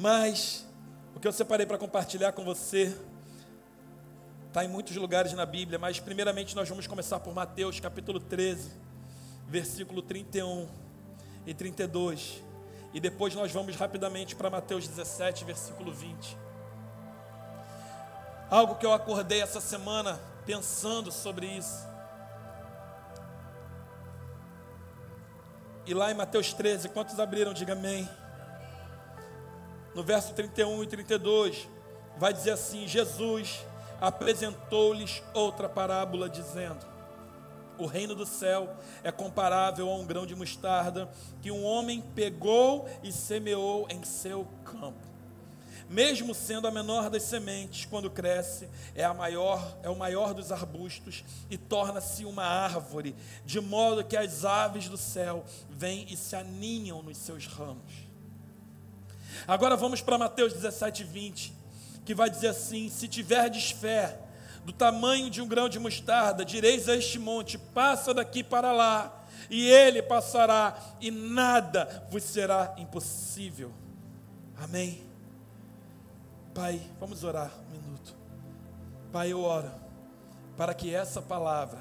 Mas o que eu separei para compartilhar com você está em muitos lugares na Bíblia, mas primeiramente nós vamos começar por Mateus capítulo 13, versículo 31 e 32. E depois nós vamos rapidamente para Mateus 17, versículo 20. Algo que eu acordei essa semana pensando sobre isso. E lá em Mateus 13, quantos abriram? Diga amém. No verso 31 e 32, vai dizer assim: Jesus apresentou-lhes outra parábola, dizendo: O reino do céu é comparável a um grão de mostarda que um homem pegou e semeou em seu campo mesmo sendo a menor das sementes, quando cresce, é a maior, é o maior dos arbustos e torna-se uma árvore, de modo que as aves do céu vêm e se aninham nos seus ramos. Agora vamos para Mateus 17, 20, que vai dizer assim: Se tiverdes fé do tamanho de um grão de mostarda, direis a este monte: passa daqui para lá, e ele passará, e nada vos será impossível. Amém. Pai, vamos orar um minuto. Pai, eu oro para que essa palavra,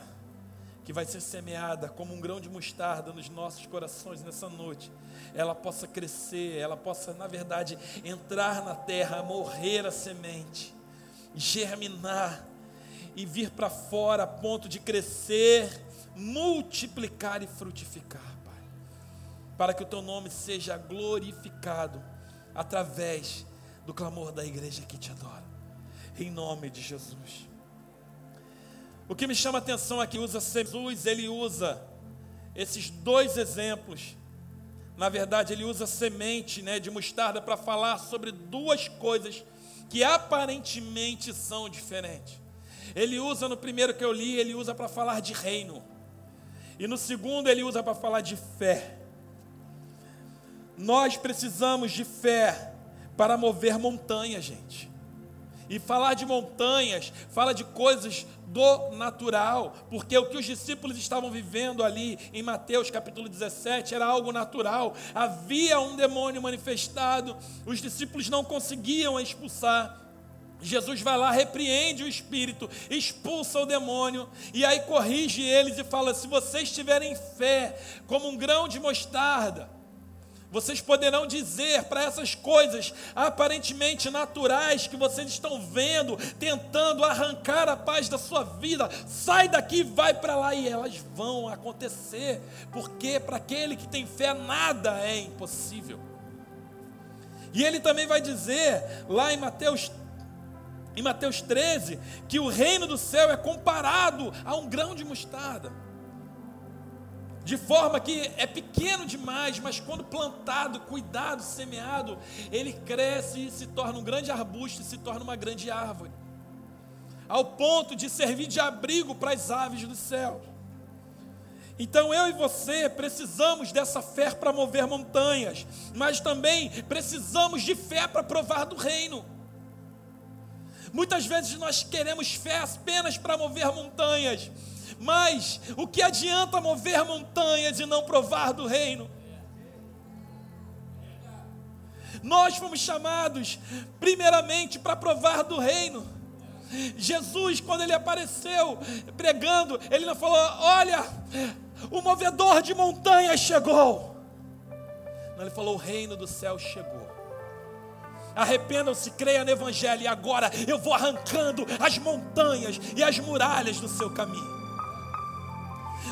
que vai ser semeada como um grão de mostarda nos nossos corações nessa noite, ela possa crescer, ela possa, na verdade, entrar na terra, morrer a semente, germinar e vir para fora a ponto de crescer, multiplicar e frutificar, Pai. Para que o teu nome seja glorificado através do clamor da igreja que te adora. Em nome de Jesus. O que me chama a atenção aqui usa Jesus, ele usa esses dois exemplos. Na verdade, ele usa semente né, de mostarda para falar sobre duas coisas que aparentemente são diferentes. Ele usa no primeiro que eu li, ele usa para falar de reino. E no segundo, ele usa para falar de fé. Nós precisamos de fé para mover montanhas, gente. E falar de montanhas, fala de coisas do natural, porque o que os discípulos estavam vivendo ali em Mateus capítulo 17 era algo natural. Havia um demônio manifestado, os discípulos não conseguiam expulsar. Jesus vai lá, repreende o espírito, expulsa o demônio e aí corrige eles e fala: se vocês tiverem fé como um grão de mostarda, vocês poderão dizer para essas coisas aparentemente naturais que vocês estão vendo, tentando arrancar a paz da sua vida, sai daqui, vai para lá e elas vão acontecer, porque para aquele que tem fé nada é impossível. E ele também vai dizer lá em Mateus em Mateus 13 que o reino do céu é comparado a um grão de mostarda de forma que é pequeno demais, mas quando plantado, cuidado, semeado, ele cresce e se torna um grande arbusto e se torna uma grande árvore, ao ponto de servir de abrigo para as aves do céu. Então eu e você precisamos dessa fé para mover montanhas, mas também precisamos de fé para provar do reino. Muitas vezes nós queremos fé apenas para mover montanhas, mas o que adianta mover montanhas e não provar do reino? Nós fomos chamados, primeiramente, para provar do reino. Jesus, quando ele apareceu pregando, ele não falou: Olha, o movedor de montanhas chegou. Não, ele falou: O reino do céu chegou. Arrependam-se, creiam no Evangelho, e agora eu vou arrancando as montanhas e as muralhas do seu caminho.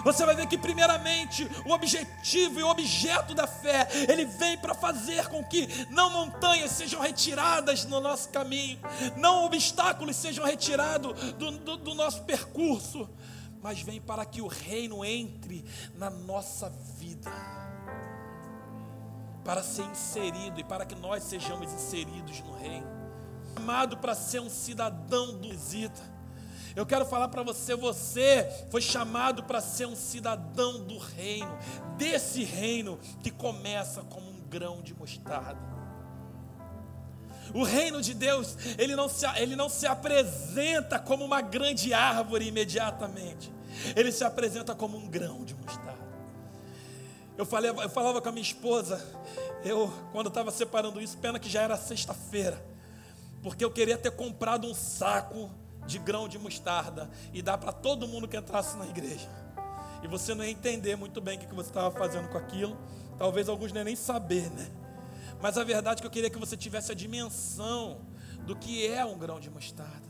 Você vai ver que, primeiramente, o objetivo e o objeto da fé, ele vem para fazer com que não montanhas sejam retiradas no nosso caminho, não obstáculos sejam retirados do, do, do nosso percurso, mas vem para que o reino entre na nossa vida, para ser inserido e para que nós sejamos inseridos no reino, chamado para ser um cidadão do visita eu quero falar para você: você foi chamado para ser um cidadão do reino, desse reino que começa como um grão de mostarda. O reino de Deus, ele não, se, ele não se apresenta como uma grande árvore imediatamente, ele se apresenta como um grão de mostarda. Eu, falei, eu falava com a minha esposa, eu, quando estava separando isso, pena que já era sexta-feira, porque eu queria ter comprado um saco de grão de mostarda e dar para todo mundo que entrasse na igreja. E você não ia entender muito bem o que você estava fazendo com aquilo, talvez alguns nem saber, né? Mas a verdade é que eu queria que você tivesse a dimensão do que é um grão de mostarda,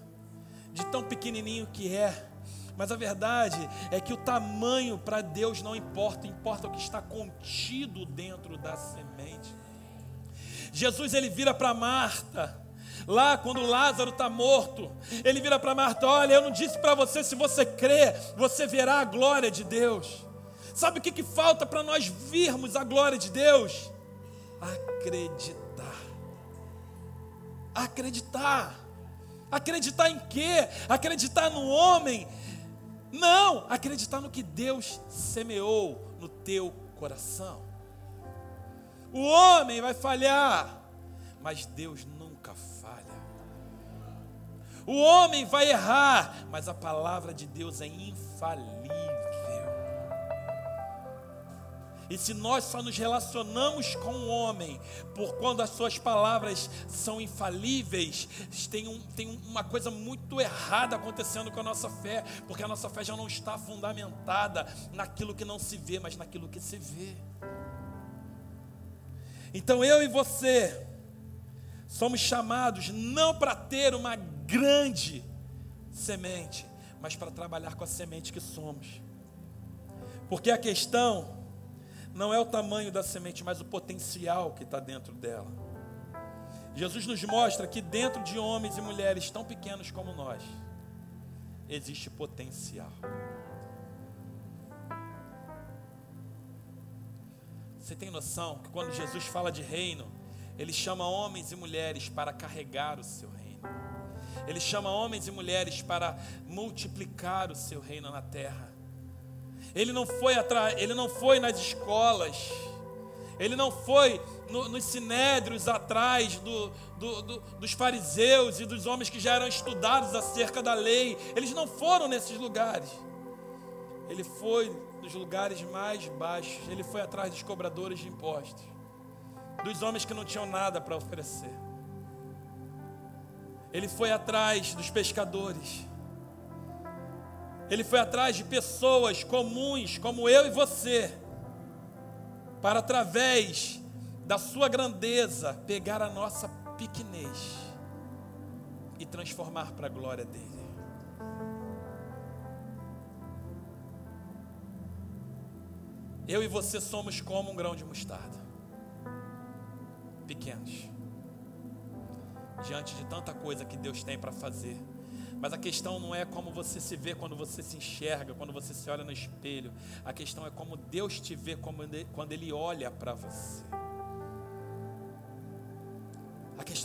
de tão pequenininho que é. Mas a verdade é que o tamanho para Deus não importa, importa o que está contido dentro da semente. Jesus ele vira para Marta, lá quando Lázaro está morto, ele vira para Marta: Olha, eu não disse para você, se você crê, você verá a glória de Deus. Sabe o que, que falta para nós virmos a glória de Deus? Acreditar. Acreditar. Acreditar em quê? Acreditar no homem não, acreditar no que Deus semeou no teu coração. O homem vai falhar, mas Deus falha. O homem vai errar, mas a palavra de Deus é infalível. E se nós só nos relacionamos com o homem por quando as suas palavras são infalíveis, tem, um, tem uma coisa muito errada acontecendo com a nossa fé, porque a nossa fé já não está fundamentada naquilo que não se vê, mas naquilo que se vê. Então eu e você somos chamados não para ter uma grande semente, mas para trabalhar com a semente que somos. Porque a questão não é o tamanho da semente, mas o potencial que está dentro dela. Jesus nos mostra que dentro de homens e mulheres tão pequenos como nós, existe potencial. Você tem noção que quando Jesus fala de reino, ele chama homens e mulheres para carregar o seu reino. Ele chama homens e mulheres para multiplicar o seu reino na terra. Ele não foi atrás, ele não foi nas escolas. Ele não foi no, nos sinédrios atrás do, do, do, dos fariseus e dos homens que já eram estudados acerca da lei. Eles não foram nesses lugares. Ele foi nos lugares mais baixos. Ele foi atrás dos cobradores de impostos, dos homens que não tinham nada para oferecer. Ele foi atrás dos pescadores. Ele foi atrás de pessoas comuns, como eu e você, para através da sua grandeza pegar a nossa pequenez e transformar para a glória dele. Eu e você somos como um grão de mostarda, pequenos, diante de tanta coisa que Deus tem para fazer. Mas a questão não é como você se vê quando você se enxerga, quando você se olha no espelho. A questão é como Deus te vê quando Ele olha para você.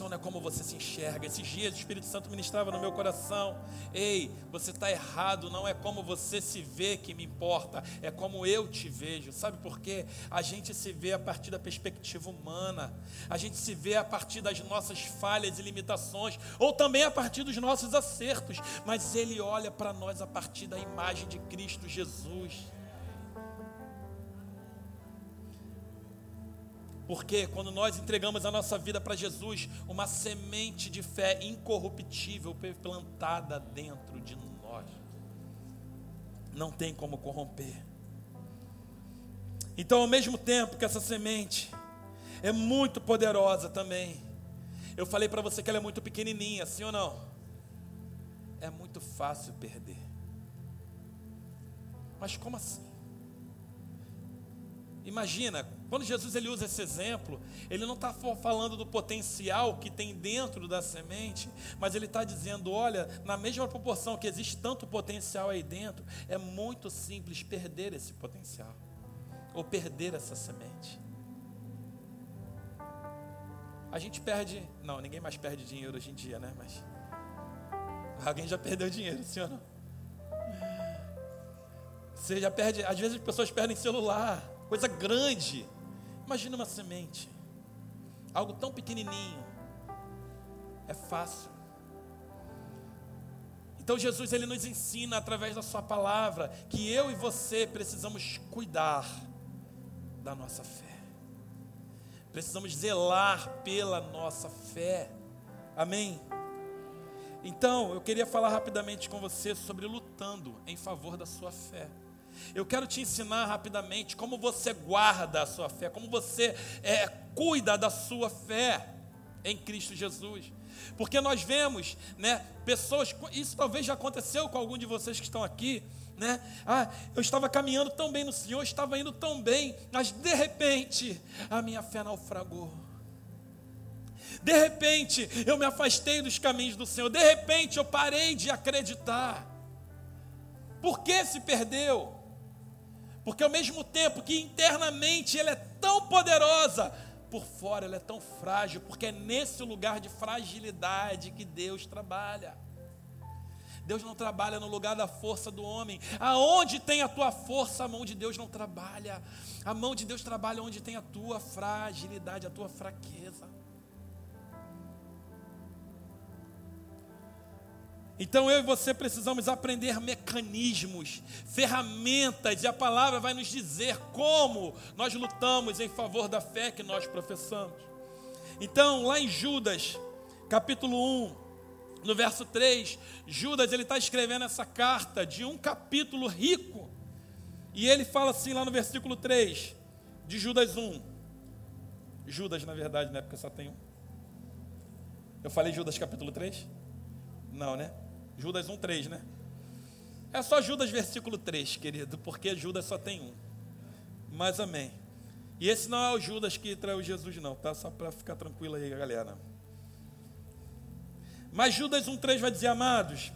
Não é como você se enxerga. Esses dias o Espírito Santo ministrava no meu coração. Ei, você está errado. Não é como você se vê que me importa, é como eu te vejo. Sabe por quê? A gente se vê a partir da perspectiva humana. A gente se vê a partir das nossas falhas e limitações, ou também a partir dos nossos acertos. Mas Ele olha para nós a partir da imagem de Cristo Jesus. Porque quando nós entregamos a nossa vida para Jesus, uma semente de fé incorruptível foi plantada dentro de nós. Não tem como corromper. Então, ao mesmo tempo que essa semente é muito poderosa também, eu falei para você que ela é muito pequenininha, sim ou não? É muito fácil perder. Mas como assim? Imagina, quando Jesus ele usa esse exemplo, ele não está falando do potencial que tem dentro da semente, mas ele está dizendo: olha, na mesma proporção que existe tanto potencial aí dentro, é muito simples perder esse potencial, ou perder essa semente. A gente perde, não, ninguém mais perde dinheiro hoje em dia, né? Mas alguém já perdeu dinheiro, senhor não? Você já perde, às vezes as pessoas perdem celular coisa grande. Imagina uma semente, algo tão pequenininho, é fácil. Então Jesus ele nos ensina através da sua palavra que eu e você precisamos cuidar da nossa fé. Precisamos zelar pela nossa fé. Amém? Então, eu queria falar rapidamente com você sobre lutando em favor da sua fé. Eu quero te ensinar rapidamente como você guarda a sua fé, como você é, cuida da sua fé em Cristo Jesus. Porque nós vemos, né, pessoas, isso talvez já aconteceu com algum de vocês que estão aqui, né? Ah, eu estava caminhando tão bem no Senhor, estava indo tão bem, mas de repente a minha fé naufragou. De repente eu me afastei dos caminhos do Senhor. De repente eu parei de acreditar. Por que se perdeu? Porque ao mesmo tempo que internamente ela é tão poderosa, por fora ela é tão frágil, porque é nesse lugar de fragilidade que Deus trabalha. Deus não trabalha no lugar da força do homem. Aonde tem a tua força, a mão de Deus não trabalha. A mão de Deus trabalha onde tem a tua fragilidade, a tua fraqueza. Então eu e você precisamos aprender mecanismos, ferramentas, e a palavra vai nos dizer como nós lutamos em favor da fé que nós professamos. Então, lá em Judas, capítulo 1, no verso 3, Judas ele está escrevendo essa carta de um capítulo rico. E ele fala assim lá no versículo 3 de Judas 1. Judas, na verdade, né? Porque só tem um. Eu falei Judas capítulo 3? Não, né? Judas 1, 3, né? É só Judas versículo 3, querido, porque Judas só tem um. Mas amém. E esse não é o Judas que traiu Jesus, não, tá? Só para ficar tranquilo aí, galera. Mas Judas 1,3 vai dizer, amados,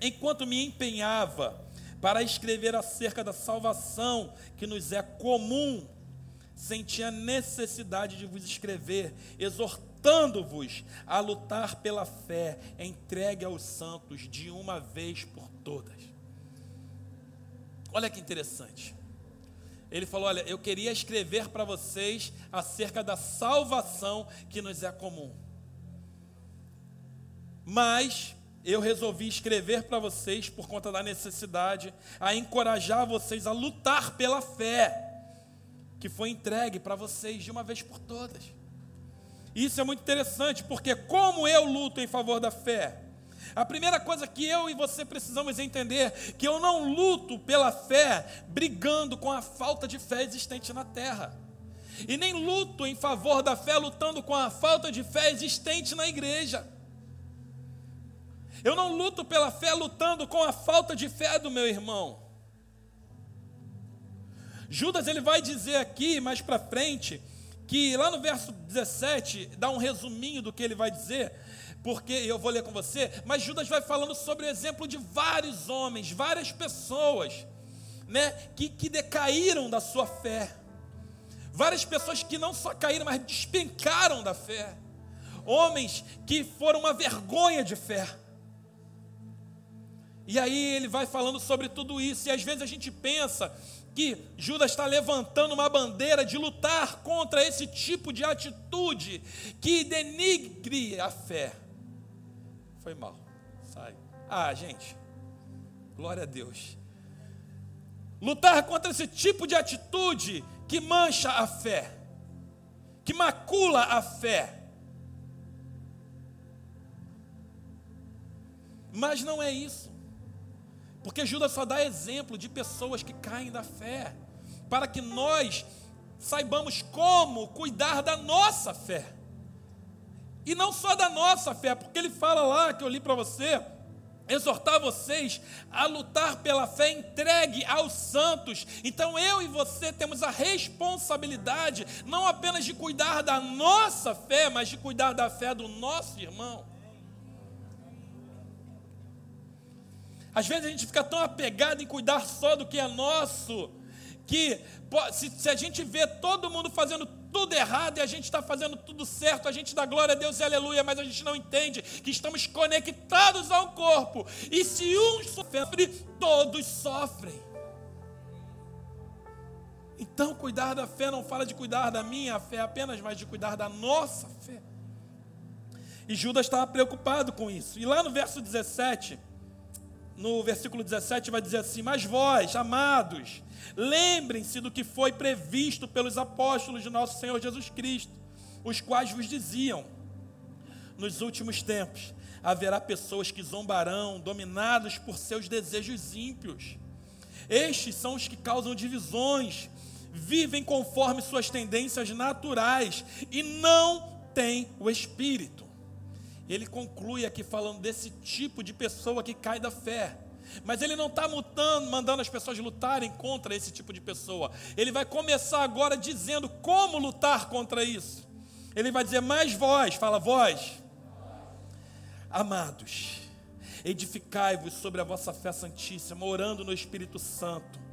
enquanto me empenhava para escrever acerca da salvação que nos é comum, sentia necessidade de vos escrever, exortando-vos a lutar pela fé entregue aos santos de uma vez por todas. Olha que interessante. Ele falou: Olha, eu queria escrever para vocês acerca da salvação que nos é comum. Mas eu resolvi escrever para vocês, por conta da necessidade, a encorajar vocês a lutar pela fé que foi entregue para vocês de uma vez por todas. Isso é muito interessante, porque como eu luto em favor da fé? A primeira coisa que eu e você precisamos entender que eu não luto pela fé brigando com a falta de fé existente na terra. E nem luto em favor da fé lutando com a falta de fé existente na igreja. Eu não luto pela fé lutando com a falta de fé do meu irmão. Judas ele vai dizer aqui mais para frente que lá no verso 17 dá um resuminho do que ele vai dizer, porque eu vou ler com você, mas Judas vai falando sobre o exemplo de vários homens, várias pessoas, né, que, que decaíram da sua fé. Várias pessoas que não só caíram, mas despencaram da fé. Homens que foram uma vergonha de fé. E aí ele vai falando sobre tudo isso, e às vezes a gente pensa que Judas está levantando uma bandeira de lutar contra esse tipo de atitude que denigre a fé. Foi mal, sai. Ah, gente, glória a Deus. Lutar contra esse tipo de atitude que mancha a fé, que macula a fé. Mas não é isso. Porque Judas só dá exemplo de pessoas que caem da fé, para que nós saibamos como cuidar da nossa fé. E não só da nossa fé, porque ele fala lá que eu li para você, exortar vocês a lutar pela fé entregue aos santos. Então eu e você temos a responsabilidade não apenas de cuidar da nossa fé, mas de cuidar da fé do nosso irmão. Às vezes a gente fica tão apegado em cuidar só do que é nosso, que se, se a gente vê todo mundo fazendo tudo errado e a gente está fazendo tudo certo, a gente dá glória a Deus e aleluia, mas a gente não entende que estamos conectados ao corpo. E se um sofre, todos sofrem. Então, cuidar da fé não fala de cuidar da minha fé apenas, mas de cuidar da nossa fé. E Judas estava preocupado com isso. E lá no verso 17, no versículo 17 vai dizer assim: Mas vós, amados, lembrem-se do que foi previsto pelos apóstolos de nosso Senhor Jesus Cristo, os quais vos diziam: Nos últimos tempos haverá pessoas que zombarão, dominados por seus desejos ímpios. Estes são os que causam divisões, vivem conforme suas tendências naturais e não têm o espírito. Ele conclui aqui falando desse tipo de pessoa que cai da fé. Mas ele não está mandando as pessoas lutarem contra esse tipo de pessoa. Ele vai começar agora dizendo como lutar contra isso. Ele vai dizer, mais vós, fala vós, amados, edificai-vos sobre a vossa fé santíssima, orando no Espírito Santo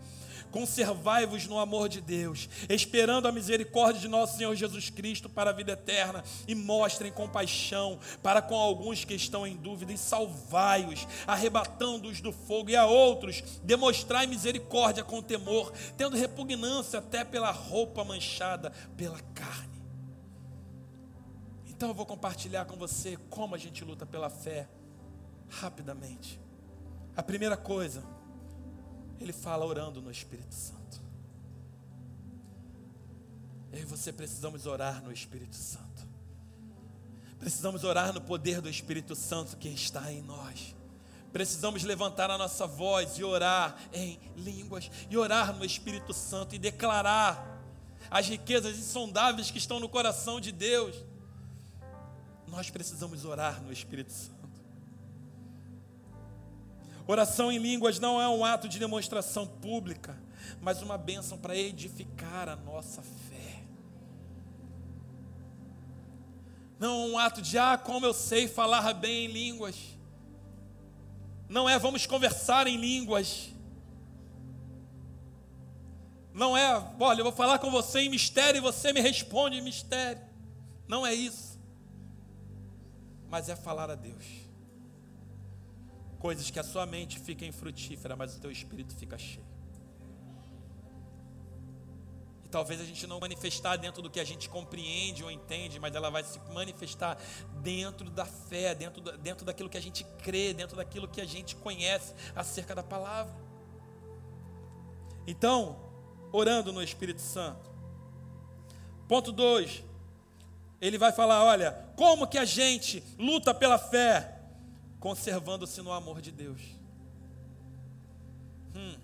Conservai-vos no amor de Deus, esperando a misericórdia de nosso Senhor Jesus Cristo para a vida eterna, e mostrem compaixão para com alguns que estão em dúvida, e salvai-os, arrebatando-os do fogo, e a outros demonstrai misericórdia com temor, tendo repugnância até pela roupa manchada pela carne. Então eu vou compartilhar com você como a gente luta pela fé, rapidamente. A primeira coisa, ele fala orando no Espírito Santo. Eu e você precisamos orar no Espírito Santo. Precisamos orar no poder do Espírito Santo que está em nós. Precisamos levantar a nossa voz e orar em línguas, e orar no Espírito Santo e declarar as riquezas insondáveis que estão no coração de Deus. Nós precisamos orar no Espírito Santo. Oração em línguas não é um ato de demonstração pública, mas uma bênção para edificar a nossa fé. Não é um ato de, ah, como eu sei falar bem em línguas. Não é, vamos conversar em línguas. Não é, olha, eu vou falar com você em mistério e você me responde em mistério. Não é isso. Mas é falar a Deus coisas que a sua mente fica infrutífera, mas o teu espírito fica cheio. E talvez a gente não manifestar dentro do que a gente compreende ou entende, mas ela vai se manifestar dentro da fé, dentro, dentro daquilo que a gente crê, dentro daquilo que a gente conhece acerca da palavra. Então, orando no Espírito Santo. Ponto 2. Ele vai falar, olha, como que a gente luta pela fé? Conservando-se no amor de Deus. Hum.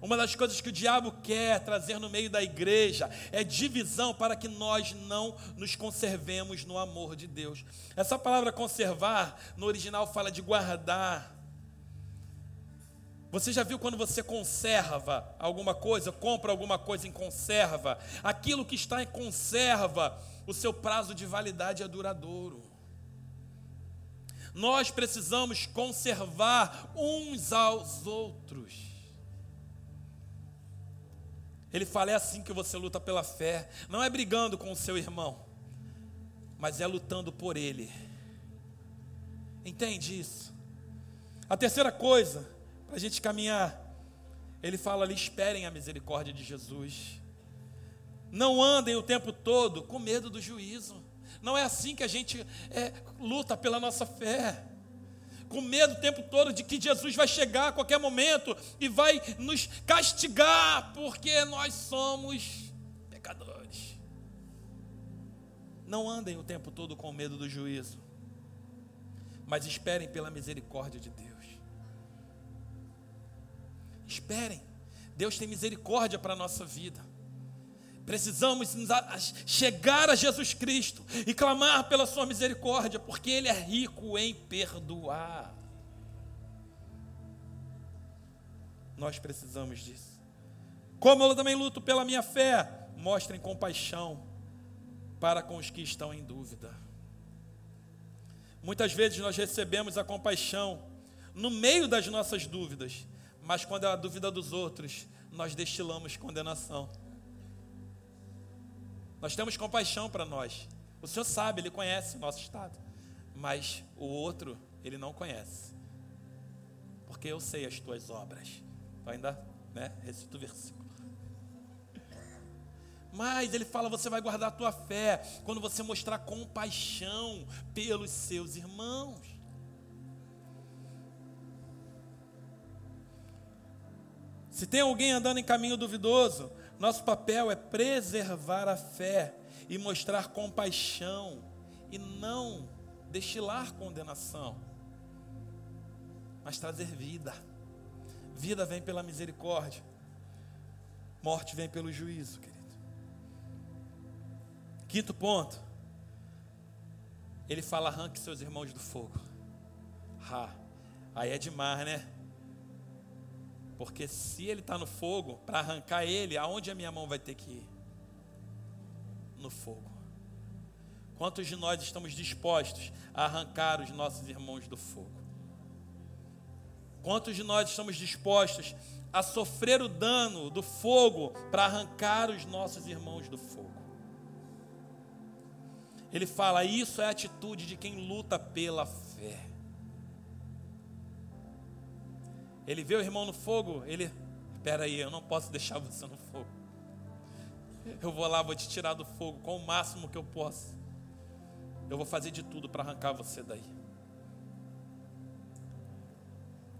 Uma das coisas que o diabo quer trazer no meio da igreja é divisão para que nós não nos conservemos no amor de Deus. Essa palavra conservar, no original fala de guardar. Você já viu quando você conserva alguma coisa, compra alguma coisa em conserva? Aquilo que está em conserva, o seu prazo de validade é duradouro. Nós precisamos conservar uns aos outros. Ele fala: é assim que você luta pela fé, não é brigando com o seu irmão, mas é lutando por ele. Entende isso? A terceira coisa, para a gente caminhar, ele fala ali: esperem a misericórdia de Jesus. Não andem o tempo todo com medo do juízo. Não é assim que a gente é, luta pela nossa fé. Com medo o tempo todo de que Jesus vai chegar a qualquer momento e vai nos castigar, porque nós somos pecadores. Não andem o tempo todo com medo do juízo, mas esperem pela misericórdia de Deus. Esperem, Deus tem misericórdia para a nossa vida. Precisamos chegar a Jesus Cristo e clamar pela Sua misericórdia, porque Ele é rico em perdoar. Nós precisamos disso. Como eu também luto pela minha fé, mostrem compaixão para com os que estão em dúvida. Muitas vezes nós recebemos a compaixão no meio das nossas dúvidas, mas quando é a dúvida dos outros, nós destilamos condenação. Nós temos compaixão para nós. O Senhor sabe, Ele conhece o nosso estado. Mas o outro, Ele não conhece. Porque eu sei as tuas obras. Tu ainda, né? Recito o versículo. Mas ele fala: você vai guardar a tua fé quando você mostrar compaixão pelos seus irmãos. Se tem alguém andando em caminho duvidoso, nosso papel é preservar a fé e mostrar compaixão e não destilar condenação, mas trazer vida. Vida vem pela misericórdia, morte vem pelo juízo, querido. Quinto ponto, ele fala: arranque seus irmãos do fogo. Ha, aí é demais, né? Porque se ele está no fogo, para arrancar ele, aonde a minha mão vai ter que ir? No fogo. Quantos de nós estamos dispostos a arrancar os nossos irmãos do fogo? Quantos de nós estamos dispostos a sofrer o dano do fogo para arrancar os nossos irmãos do fogo? Ele fala: Isso é a atitude de quem luta pela fé. Ele vê o irmão no fogo, ele, espera aí, eu não posso deixar você no fogo. Eu vou lá, vou te tirar do fogo com o máximo que eu posso. Eu vou fazer de tudo para arrancar você daí.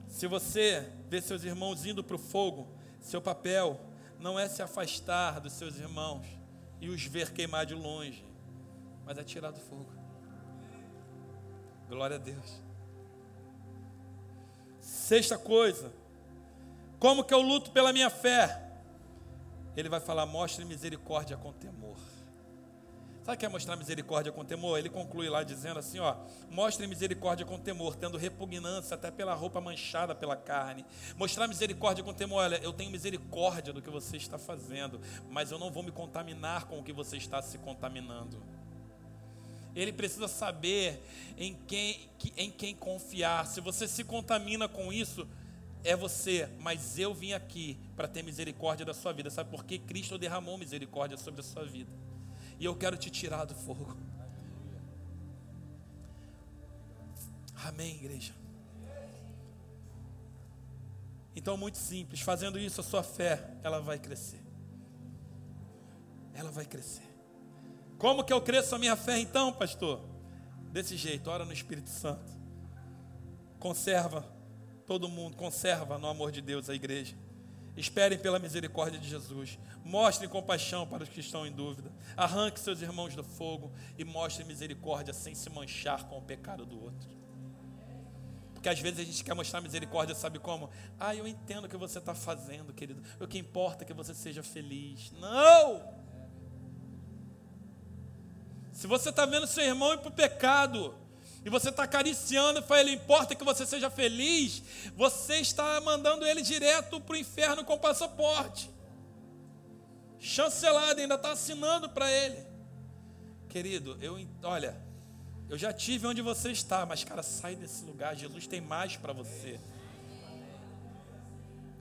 Se você vê seus irmãos indo para o fogo, seu papel não é se afastar dos seus irmãos e os ver queimar de longe, mas é tirar do fogo. Glória a Deus. Sexta coisa, como que eu luto pela minha fé? Ele vai falar: mostre misericórdia com temor. Sabe o que é mostrar misericórdia com temor? Ele conclui lá dizendo assim: ó, mostre misericórdia com temor, tendo repugnância até pela roupa manchada pela carne. Mostrar misericórdia com temor, olha, eu tenho misericórdia do que você está fazendo, mas eu não vou me contaminar com o que você está se contaminando. Ele precisa saber em quem, em quem confiar. Se você se contamina com isso, é você, mas eu vim aqui para ter misericórdia da sua vida. Sabe por quê? Cristo derramou misericórdia sobre a sua vida. E eu quero te tirar do fogo. Amém, igreja. Então, muito simples, fazendo isso, a sua fé, ela vai crescer. Ela vai crescer. Como que eu cresço a minha fé então, pastor? Desse jeito, ora no Espírito Santo. Conserva todo mundo, conserva no amor de Deus a igreja. Esperem pela misericórdia de Jesus. Mostrem compaixão para os que estão em dúvida. Arranque seus irmãos do fogo e mostre misericórdia sem se manchar com o pecado do outro. Porque às vezes a gente quer mostrar misericórdia, sabe como? Ah, eu entendo o que você está fazendo, querido. O que importa é que você seja feliz. Não! Se você está vendo seu irmão ir para o pecado, e você está acariciando e fala, importa que você seja feliz, você está mandando ele direto para o inferno com passaporte. Chancelado, ainda está assinando para ele. Querido, eu olha, eu já tive onde você está, mas cara, sai desse lugar. Jesus tem mais para você.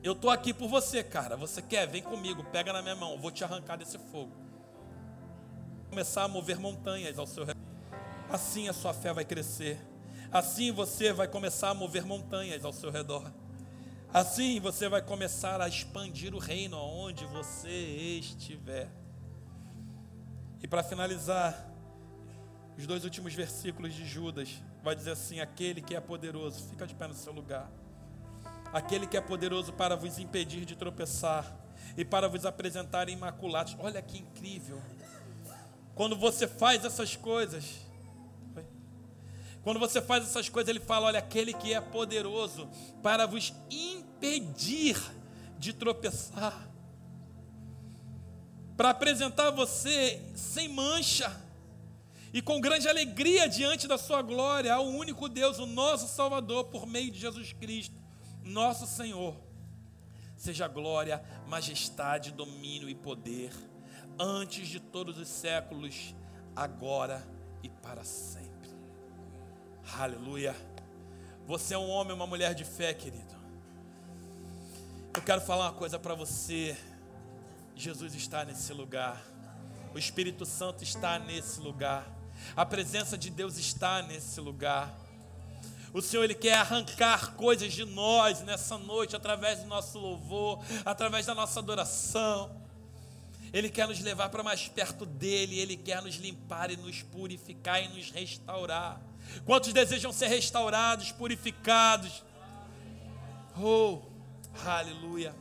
Eu estou aqui por você, cara. Você quer? Vem comigo, pega na minha mão, eu vou te arrancar desse fogo começar a mover montanhas ao seu redor. Assim a sua fé vai crescer. Assim você vai começar a mover montanhas ao seu redor. Assim você vai começar a expandir o reino aonde você estiver. E para finalizar, os dois últimos versículos de Judas vai dizer assim: aquele que é poderoso, fica de pé no seu lugar. Aquele que é poderoso para vos impedir de tropeçar e para vos apresentar imaculados. Olha que incrível. Quando você faz essas coisas, quando você faz essas coisas, ele fala: olha, aquele que é poderoso para vos impedir de tropeçar, para apresentar você sem mancha e com grande alegria diante da sua glória ao único Deus, o nosso Salvador, por meio de Jesus Cristo, nosso Senhor. Seja glória, majestade, domínio e poder antes de todos os séculos, agora e para sempre. Aleluia. Você é um homem, uma mulher de fé, querido. Eu quero falar uma coisa para você. Jesus está nesse lugar. O Espírito Santo está nesse lugar. A presença de Deus está nesse lugar. O Senhor ele quer arrancar coisas de nós nessa noite através do nosso louvor, através da nossa adoração. Ele quer nos levar para mais perto dele, ele quer nos limpar e nos purificar e nos restaurar. Quantos desejam ser restaurados, purificados? Oh, aleluia.